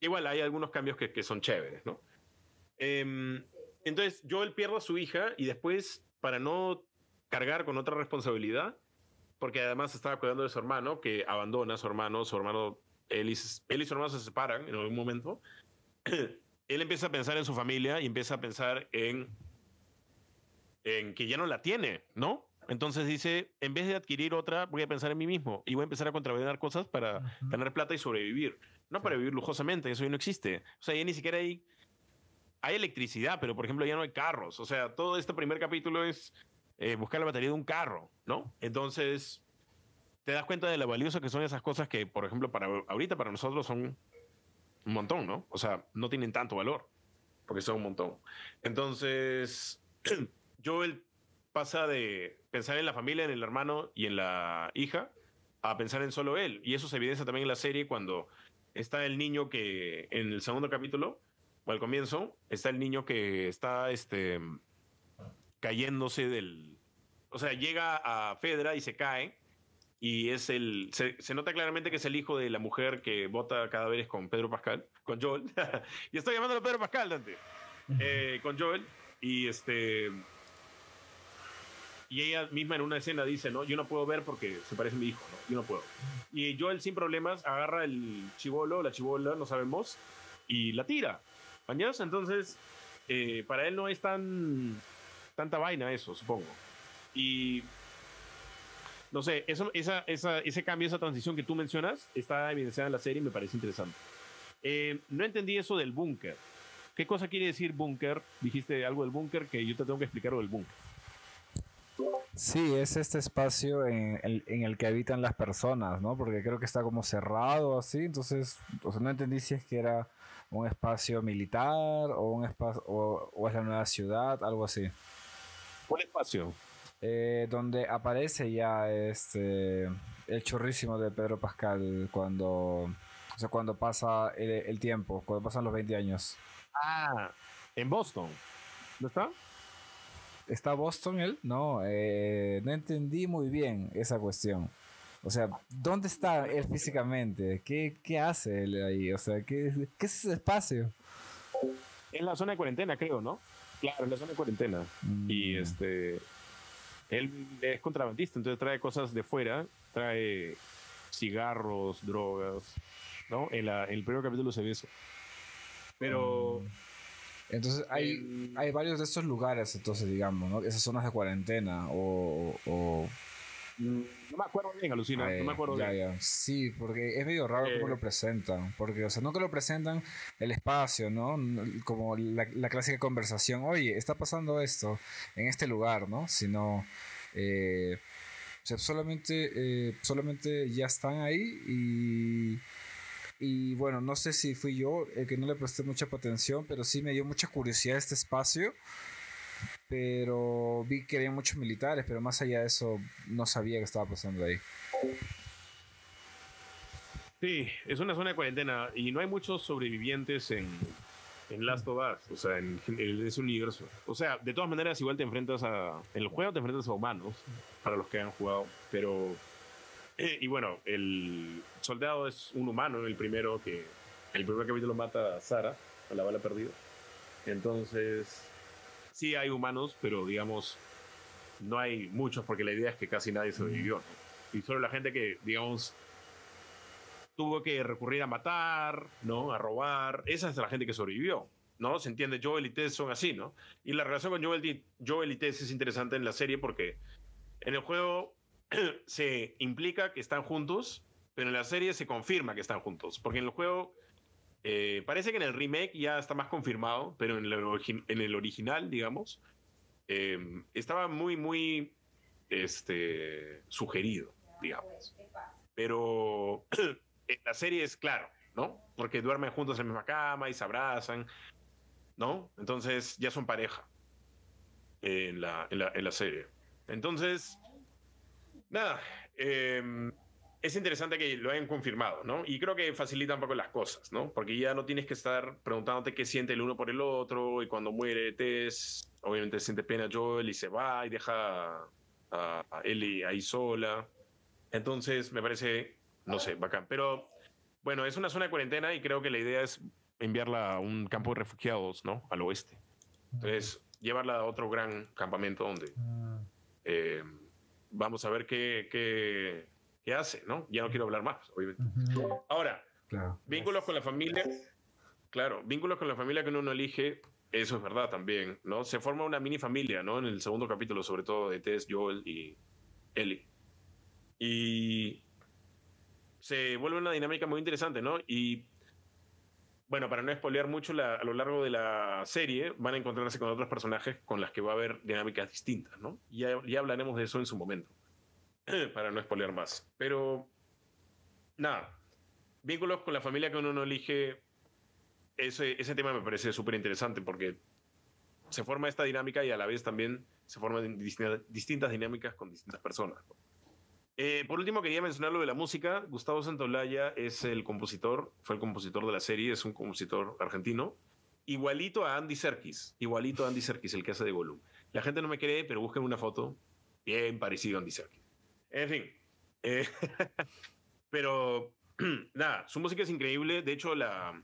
igual hay algunos cambios que, que son chéveres, ¿no? Eh, entonces, Joel pierde a su hija y después, para no cargar con otra responsabilidad, porque además estaba cuidando de su hermano, que abandona a su hermano, su hermano, él y, él y su hermano se separan en algún momento, él empieza a pensar en su familia y empieza a pensar en, en que ya no la tiene, ¿no? Entonces dice, en vez de adquirir otra, voy a pensar en mí mismo y voy a empezar a contrabandear cosas para tener plata y sobrevivir. No para vivir lujosamente, eso ya no existe. O sea, ya ni siquiera hay, hay electricidad, pero por ejemplo ya no hay carros. O sea, todo este primer capítulo es eh, buscar la batería de un carro, ¿no? Entonces, te das cuenta de lo valioso que son esas cosas que, por ejemplo, para ahorita para nosotros son un montón, ¿no? O sea, no tienen tanto valor, porque son un montón. Entonces, Joel pasa de pensar en la familia, en el hermano y en la hija, a pensar en solo él. Y eso se evidencia también en la serie cuando está el niño que en el segundo capítulo, o al comienzo, está el niño que está este, cayéndose del... O sea, llega a Fedra y se cae. Y es el. Se, nota claramente que es el hijo de la mujer que vota cadáveres con Pedro Pascal, con Joel. y estoy llamándolo Pedro Pascal, Dante. Eh, con Joel. Y este y ella misma en una escena dice, no, yo no puedo ver porque se parece a mi hijo, ¿no? yo no puedo. Y Joel sin problemas agarra el chivolo, la chivola, no sabemos, y la tira. ¿Bañados? Entonces, eh, para él no es tan tanta vaina eso, supongo. Y no sé, eso, esa, esa, ese cambio, esa transición que tú mencionas está evidenciada en la serie y me parece interesante. Eh, no entendí eso del búnker. ¿Qué cosa quiere decir búnker? Dijiste algo del búnker que yo te tengo que explicar lo del búnker.
Sí, es este espacio en el, que habitan las personas, ¿no? Porque creo que está como cerrado así, entonces, no entendí si es que era un espacio militar o un espacio o, es la nueva ciudad, algo así.
¿Cuál espacio?
Eh, donde aparece ya este el chorrísimo de Pedro Pascal cuando o sea, cuando pasa el, el tiempo, cuando pasan los 20 años.
Ah, en Boston. ¿No está?
¿Está Boston él? No, eh, no entendí muy bien esa cuestión. O sea, ¿dónde está él físicamente? ¿Qué, qué hace él ahí? O sea, ¿qué, ¿qué, es ese espacio?
En la zona de cuarentena, creo, ¿no? Claro, en la zona de cuarentena. Mm. Y este. Él es contrabandista, entonces trae cosas de fuera, trae cigarros, drogas, ¿no? En, la, en el primer capítulo se ve eso. Pero. Mm.
Entonces hay, hay varios de estos lugares, entonces digamos, ¿no? Esas zonas de cuarentena o...
no me acuerdo bien, alucina, no me acuerdo bien.
Sí, porque es medio raro cómo lo eh. presentan, porque, o sea, no que lo presentan el espacio, ¿no? Como la, la clásica conversación, oye, está pasando esto en este lugar, ¿no? Sino... Eh, o sea, solamente, eh, solamente ya están ahí y y bueno, no sé si fui yo el que no le presté mucha atención, pero sí me dio mucha curiosidad este espacio. Pero vi que había muchos militares, pero más allá de eso no sabía qué estaba pasando ahí.
Sí, es una zona de cuarentena y no hay muchos sobrevivientes en, en Last of Us, o sea, en, en, ese universo. O sea, de todas maneras, igual te enfrentas a. En el juego te enfrentas a humanos, para los que han jugado, pero y bueno, el soldado es un humano, el primero que el primer capítulo mata a Sara, a la bala perdida. Entonces, sí hay humanos, pero digamos, no hay muchos porque la idea es que casi nadie sobrevivió. Y solo la gente que, digamos, tuvo que recurrir a matar, ¿no? A robar. Esa es la gente que sobrevivió, ¿no? Se entiende, Joel y Tess son así, ¿no? Y la relación con Joel y, Joel y Tess es interesante en la serie porque en el juego se implica que están juntos, pero en la serie se confirma que están juntos. Porque en el juego eh, parece que en el remake ya está más confirmado, pero en el, en el original, digamos, eh, estaba muy, muy este, sugerido, digamos. Pero en la serie es claro, ¿no? Porque duermen juntos en la misma cama y se abrazan, ¿no? Entonces ya son pareja en la, en la, en la serie. Entonces, nada, eh, es interesante que lo hayan confirmado, ¿no? Y creo que facilita un poco las cosas, ¿no? Porque ya no tienes que estar preguntándote qué siente el uno por el otro y cuando muere Tess, obviamente siente pena Joel y se va y deja a, a Ellie ahí sola. Entonces, me parece, no sé, bacán. Pero bueno, es una zona de cuarentena y creo que la idea es enviarla a un campo de refugiados, ¿no? Al oeste. Entonces, llevarla a otro gran campamento donde
Ah,
eh, vamos a ver qué, qué, qué hace, ¿no? Ya no quiero hablar más, obviamente. Ahora,
Claro.
vínculos con la familia, claro, vínculos con la familia que uno no elige, eso es verdad también, ¿no? Se forma una mini familia, ¿no? En el segundo capítulo, sobre todo de Tess, Joel y Ellie. Y se vuelve una dinámica muy interesante, ¿no? Y bueno, para no spoilear mucho, la- a lo largo de la serie van a encontrarse con otros personajes con las que va a haber dinámicas distintas, ¿no? Ya, ya hablaremos de eso en su momento, para no spoilear más. Pero, nada, vínculos con la familia que uno no elige, ese, ese tema me parece súper interesante porque se forma esta dinámica y a la vez también se forman distintas, distintas dinámicas con distintas personas. Eh, por último, quería mencionar lo de la música. Gustavo Santolaya es el compositor, fue el compositor de la serie, es un compositor argentino, igualito a Andy Serkis, igualito a Andy Serkis, el que hace de Gollum. La gente no me cree, pero busquen una foto bien parecido a Andy Serkis. En fin, eh, pero nada, su música es increíble. De hecho, la,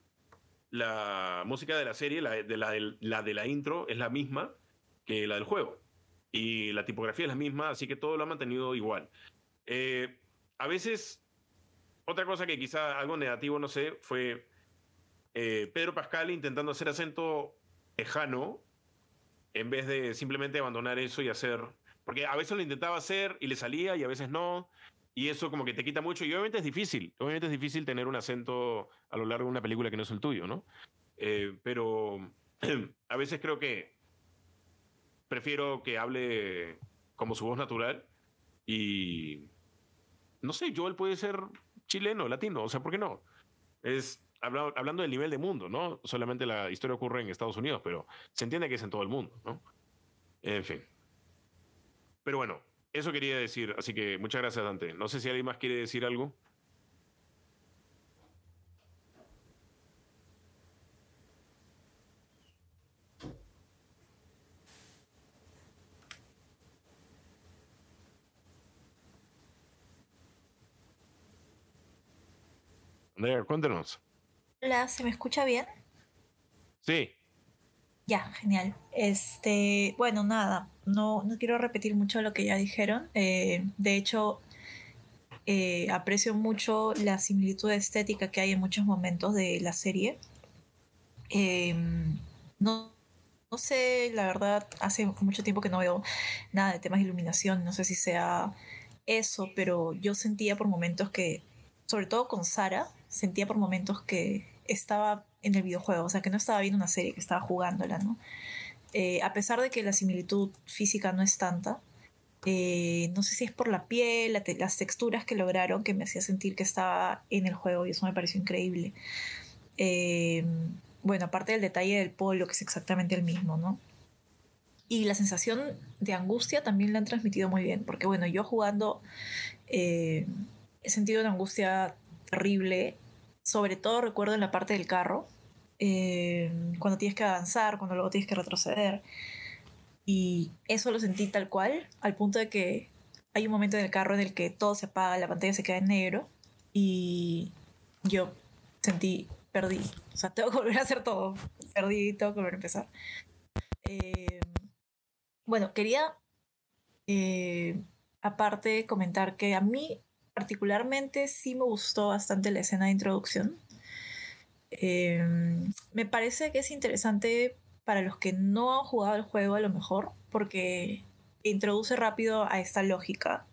la música de la serie, la de la, de la intro, es la misma que la del juego. Y la tipografía es la misma, así que todo lo ha mantenido igual. Eh, a veces, otra cosa que quizá algo negativo, no sé, fue eh, Pedro Pascal intentando hacer acento lejano en vez de simplemente abandonar eso y hacer... Porque a veces lo intentaba hacer y le salía y a veces no. Y eso como que te quita mucho. Y obviamente es difícil. Obviamente es difícil tener un acento a lo largo de una película que no es el tuyo, ¿no? Eh, pero a veces creo que prefiero que hable como su voz natural y no sé, Joel puede ser chileno, latino, o sea, ¿por qué no? Es habla- hablando del nivel de mundo, ¿no? Solamente la historia ocurre en Estados Unidos, pero se entiende que es en todo el mundo, ¿no? En fin. Pero bueno, eso quería decir, así que muchas gracias, Dante. No sé si alguien más quiere decir algo. Andrea, cuéntanos.
Hola, ¿se me escucha bien?
Sí,
Ya, genial. Este, bueno, nada, no, no quiero repetir mucho lo que ya dijeron. Eh, de hecho, eh, aprecio mucho la similitud estética que hay en muchos momentos de la serie. Eh, no, no sé, la verdad, hace mucho tiempo que no veo nada de temas de iluminación, no sé si sea eso, pero yo sentía por momentos que, sobre todo con Sara, sentía por momentos que estaba en el videojuego, o sea, que no estaba viendo una serie, que estaba jugándola, ¿no? Eh, a pesar de que la similitud física no es tanta, eh, no sé si es por la piel, las texturas que lograron, que me hacía sentir que estaba en el juego y eso me pareció increíble. Eh, bueno, aparte del detalle del polo, que es exactamente el mismo, ¿no? Y la sensación de angustia también la han transmitido muy bien, porque bueno, yo jugando eh, he sentido una angustia terrible, sobre todo recuerdo en la parte del carro, eh, cuando tienes que avanzar, cuando luego tienes que retroceder. Y eso lo sentí tal cual, al punto de que hay un momento en el carro en el que todo se apaga, la pantalla se queda en negro y yo sentí perdí. O sea, tengo que volver a hacer todo. Perdí, tengo que volver a empezar. Eh, bueno, quería eh, aparte comentar que a mí particularmente sí me gustó bastante la escena de introducción. Eh, me parece que es interesante para los que no han jugado el juego a lo mejor, porque introduce rápido a esta lógica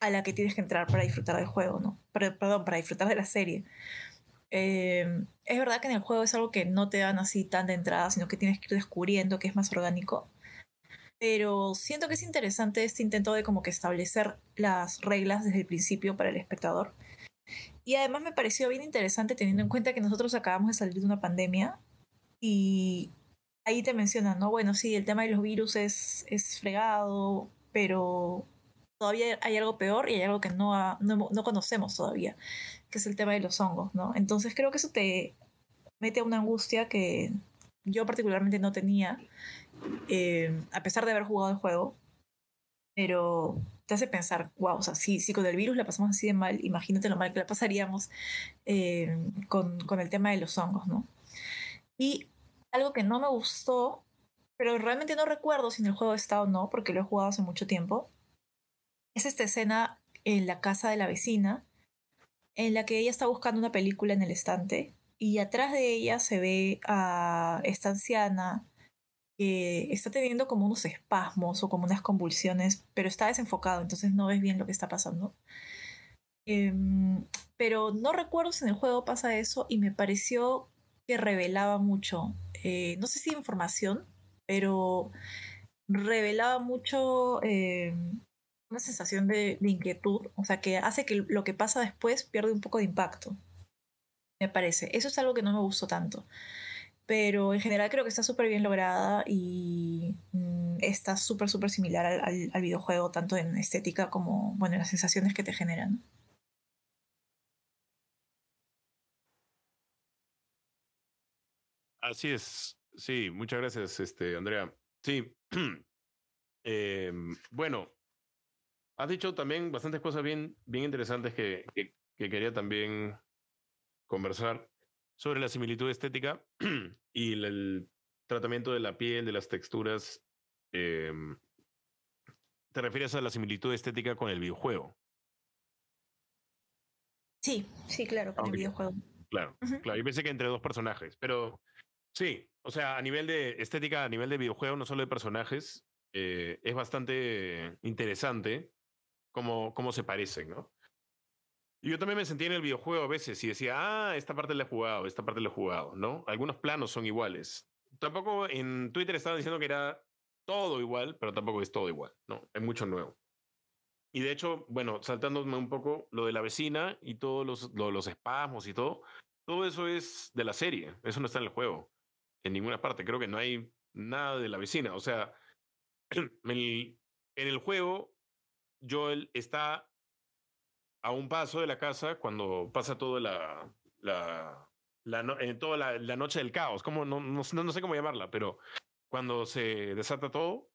a la que tienes que entrar para disfrutar del juego, ¿no? perdón, para disfrutar de la serie. Eh, es verdad que en el juego es algo que no te dan así tan de entrada, sino que tienes que ir descubriendo que es más orgánico. Pero siento que es interesante este intento de como que establecer las reglas desde el principio para el espectador. Y además me pareció bien interesante teniendo en cuenta que nosotros acabamos de salir de una pandemia y ahí te mencionan, ¿no? Bueno, sí, el tema de los virus es, es fregado, pero todavía hay algo peor y hay algo que no, no, conocemos todavía, que es el tema de los hongos, ¿no? Entonces creo que eso te mete a una angustia que yo particularmente no tenía, eh, a pesar de haber jugado el juego, pero te hace pensar, wow, o sea, si, si con el virus la pasamos así de mal, imagínate lo mal que la pasaríamos eh, con, con el tema de los hongos, ¿no? Y algo que no me gustó, pero realmente no recuerdo si en el juego está o no, porque lo he jugado hace mucho tiempo, es esta escena en la casa de la vecina, en la que ella está buscando una película en el estante y atrás de ella se ve a esta anciana que está teniendo como unos espasmos o como unas convulsiones, pero está desenfocado, entonces no ves bien lo que está pasando. Em, pero no recuerdo si en el juego pasa eso y me pareció que revelaba mucho, eh, no sé si información, pero revelaba mucho em, una sensación de, inquietud, o sea, que hace que lo que pasa después pierde un poco de impacto, me parece. Eso es algo que no me gustó tanto. Pero en general creo que está súper bien lograda y mm, está súper, súper similar al, al, videojuego, tanto en estética como, bueno, en las sensaciones que te generan.
Así es. Sí, muchas gracias, este, Andrea. Sí. Em, bueno, Has dicho también bastantes cosas bien, bien interesantes que, que, quería también conversar sobre la similitud estética y el, tratamiento de la piel, de las texturas. Em, ¿Te refieres a la similitud estética con el videojuego?
Sí, sí, claro, con el videojuego.
Claro, claro. Yo pensé que entre dos personajes, pero sí, o sea, a nivel de estética, a nivel de videojuego, no solo de personajes, eh, es bastante interesante cómo, se parecen, ¿no? Y yo también me sentía en el videojuego a veces y decía, ah, esta parte la he jugado, esta parte la he jugado, ¿no? Algunos planos son iguales. Tampoco en Twitter estaban diciendo que era todo igual, pero tampoco es todo igual, ¿no? Hay mucho nuevo. Y de hecho, bueno, saltándome un poco lo de la vecina y todos los, los espasmos y todo, todo eso es de la serie, eso no está en el juego, en ninguna parte. Creo que no hay nada de la vecina. O sea, en el juego Joel está a un paso de la casa cuando pasa toda la, la, la, eh, toda la, noche del caos, como no, no, no, sé cómo llamarla, pero cuando se desata todo,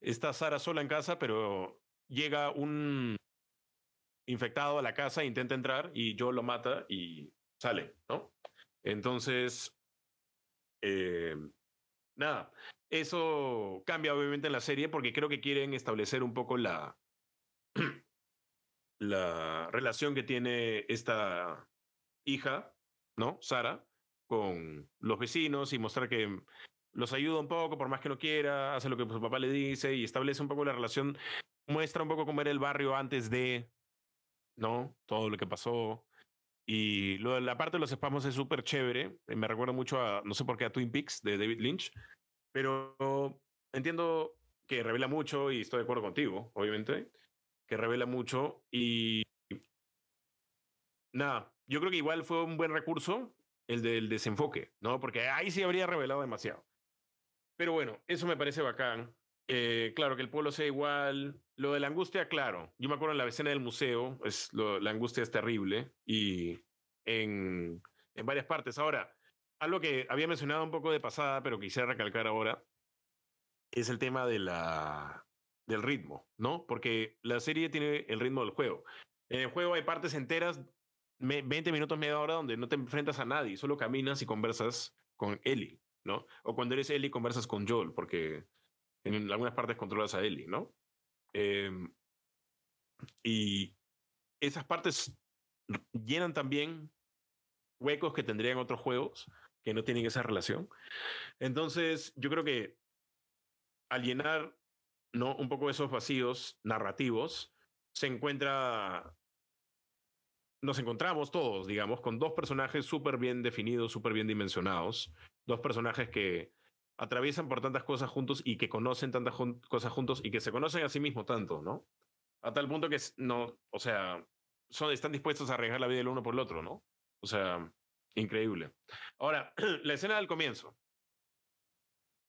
está Sara sola en casa, pero llega un infectado a la casa, intenta entrar y Joel lo mata y sale, ¿no? Entonces, eh, nada, eso cambia obviamente en la serie porque creo que quieren establecer un poco la, la relación que tiene esta hija, ¿no? Sara, con los vecinos y mostrar que los ayuda un poco, por más que no quiera, hace lo que su papá le dice y establece un poco la relación, muestra un poco cómo era el barrio antes de, ¿no? Todo lo que pasó. Y lo, la parte de los espamos es súper chévere. Me recuerda mucho a, no sé por qué, a Twin Peaks de David Lynch. Pero entiendo que revela mucho y estoy de acuerdo contigo, obviamente que revela mucho y nada, yo creo que igual fue un buen recurso el del desenfoque, ¿no? Porque ahí sí habría revelado demasiado. Pero bueno, eso me parece bacán. Eh, claro, que el pueblo sea igual. Lo de la angustia, claro. Yo me acuerdo en la escena del museo, es la angustia es terrible y en, en varias partes. Ahora, algo que había mencionado un poco de pasada, pero quisiera recalcar ahora, es el tema de la, del ritmo, ¿no? Porque la serie tiene el ritmo del juego. En el juego hay partes enteras 20 minutos, media hora donde no te enfrentas a nadie, solo caminas y conversas con Ellie, ¿no? O cuando eres Ellie conversas con Joel, porque en algunas partes controlas a Ellie, ¿no? Em, y esas partes llenan también huecos que tendrían otros juegos que no tienen esa relación. Entonces, yo creo que al llenar ¿no? un poco esos vacíos narrativos, se encuentra, nos encontramos todos, digamos, con dos personajes súper bien definidos, súper bien dimensionados, dos personajes que atraviesan por tantas cosas juntos y que conocen tantas cosas juntos y que se conocen a sí mismos tanto, ¿no? A tal punto que no, o sea, son, están dispuestos a arriesgar la vida del uno por el otro, ¿no? O sea, increíble. Ahora, la escena del comienzo.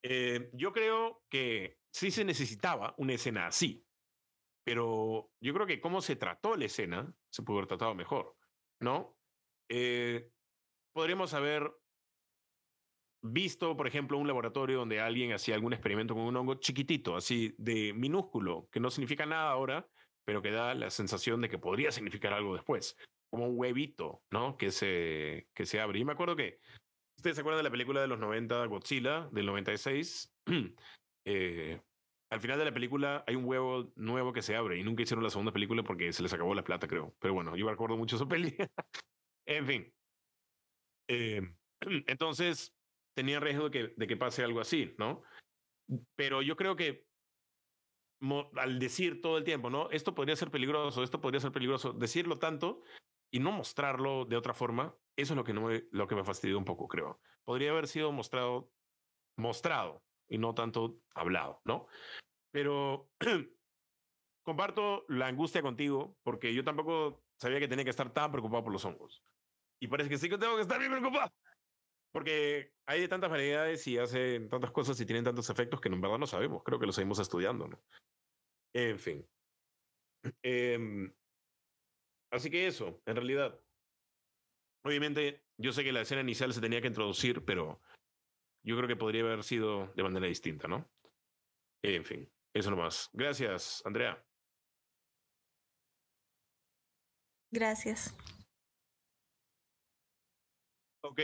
Eh, yo creo que sí se necesitaba una escena así, pero yo creo que cómo se trató la escena se pudo haber tratado mejor, ¿no? Eh, podríamos haber visto, por ejemplo, un laboratorio donde alguien hacía algún experimento con un hongo chiquitito, así de minúsculo, que no significa nada ahora, pero que da la sensación de que podría significar algo después, como un huevito, ¿no? Que se, que se abre. Y me acuerdo que, ¿ustedes se acuerdan de la película de los 90, Godzilla, del 96? eh, al final de la película hay un huevo nuevo que se abre y nunca hicieron la segunda película porque se les acabó la plata, creo. Pero bueno, yo me acuerdo mucho esa peli. en fin. Eh, entonces, tenía riesgo de que, pase algo así, ¿no? Pero yo creo que al decir todo el tiempo, ¿no? Esto podría ser peligroso, esto podría ser peligroso, decirlo tanto y no mostrarlo de otra forma, eso es lo que, me, lo que me fastidió un poco, creo. Podría haber sido mostrado, mostrado y no tanto hablado, ¿no? Pero comparto la angustia contigo porque yo tampoco sabía que tenía que estar tan preocupado por los hongos. Y parece que sí que tengo que estar bien preocupado. Porque hay de tantas variedades y hacen tantas cosas y tienen tantos efectos que en verdad no sabemos. Creo que lo seguimos estudiando, ¿no? En fin. Em, así que eso, en realidad. Obviamente, yo sé que la escena inicial se tenía que introducir, pero yo creo que podría haber sido de manera distinta, ¿no? En fin, eso nomás. Gracias, Andrea.
Gracias.
Ok.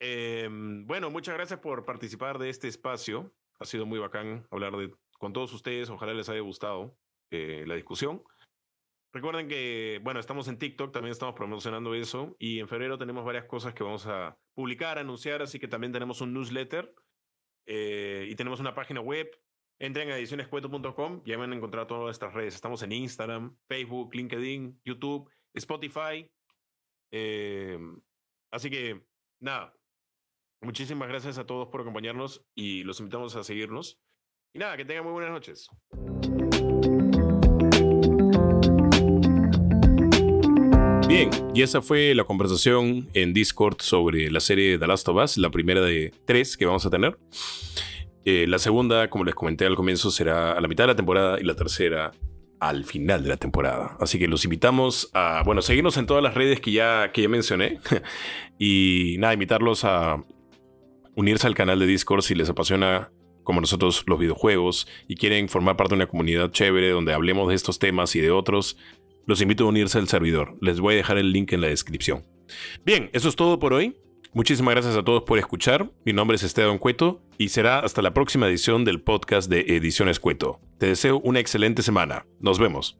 Em, bueno, muchas gracias por participar de este espacio. Ha sido muy bacán hablar de, con todos ustedes. Ojalá les haya gustado eh, la discusión. Recuerden que, bueno, estamos en TikTok, también estamos promocionando eso y en febrero tenemos varias cosas que vamos a publicar, anunciar, así que también tenemos un newsletter eh, y tenemos una página web. Entren a edicionescueto.com y van a encontrar todas nuestras redes. Estamos en Instagram, Facebook, LinkedIn, YouTube, Spotify. Eh, así que, nada, muchísimas gracias a todos por acompañarnos y los invitamos a seguirnos. Y nada, que tengan muy buenas noches. Bien, y esa fue la conversación en Discord sobre la serie The Last of Us, la primera de tres que vamos a tener. Eh, la segunda, como les comenté al comienzo, será a la mitad de la temporada y la tercera al final de la temporada. Así que los invitamos a, bueno, seguirnos en todas las redes que ya, que ya mencioné y nada, invitarlos a unirse al canal de Discord si les apasiona como nosotros los videojuegos y quieren formar parte de una comunidad chévere donde hablemos de estos temas y de otros los invito a unirse al servidor. Les voy a dejar el link en la descripción. Bien, eso es todo por hoy. Muchísimas gracias a todos por escuchar. Mi nombre es Esteban Cueto y será hasta la próxima edición del podcast de Ediciones Cueto. Te deseo una excelente semana. Nos vemos.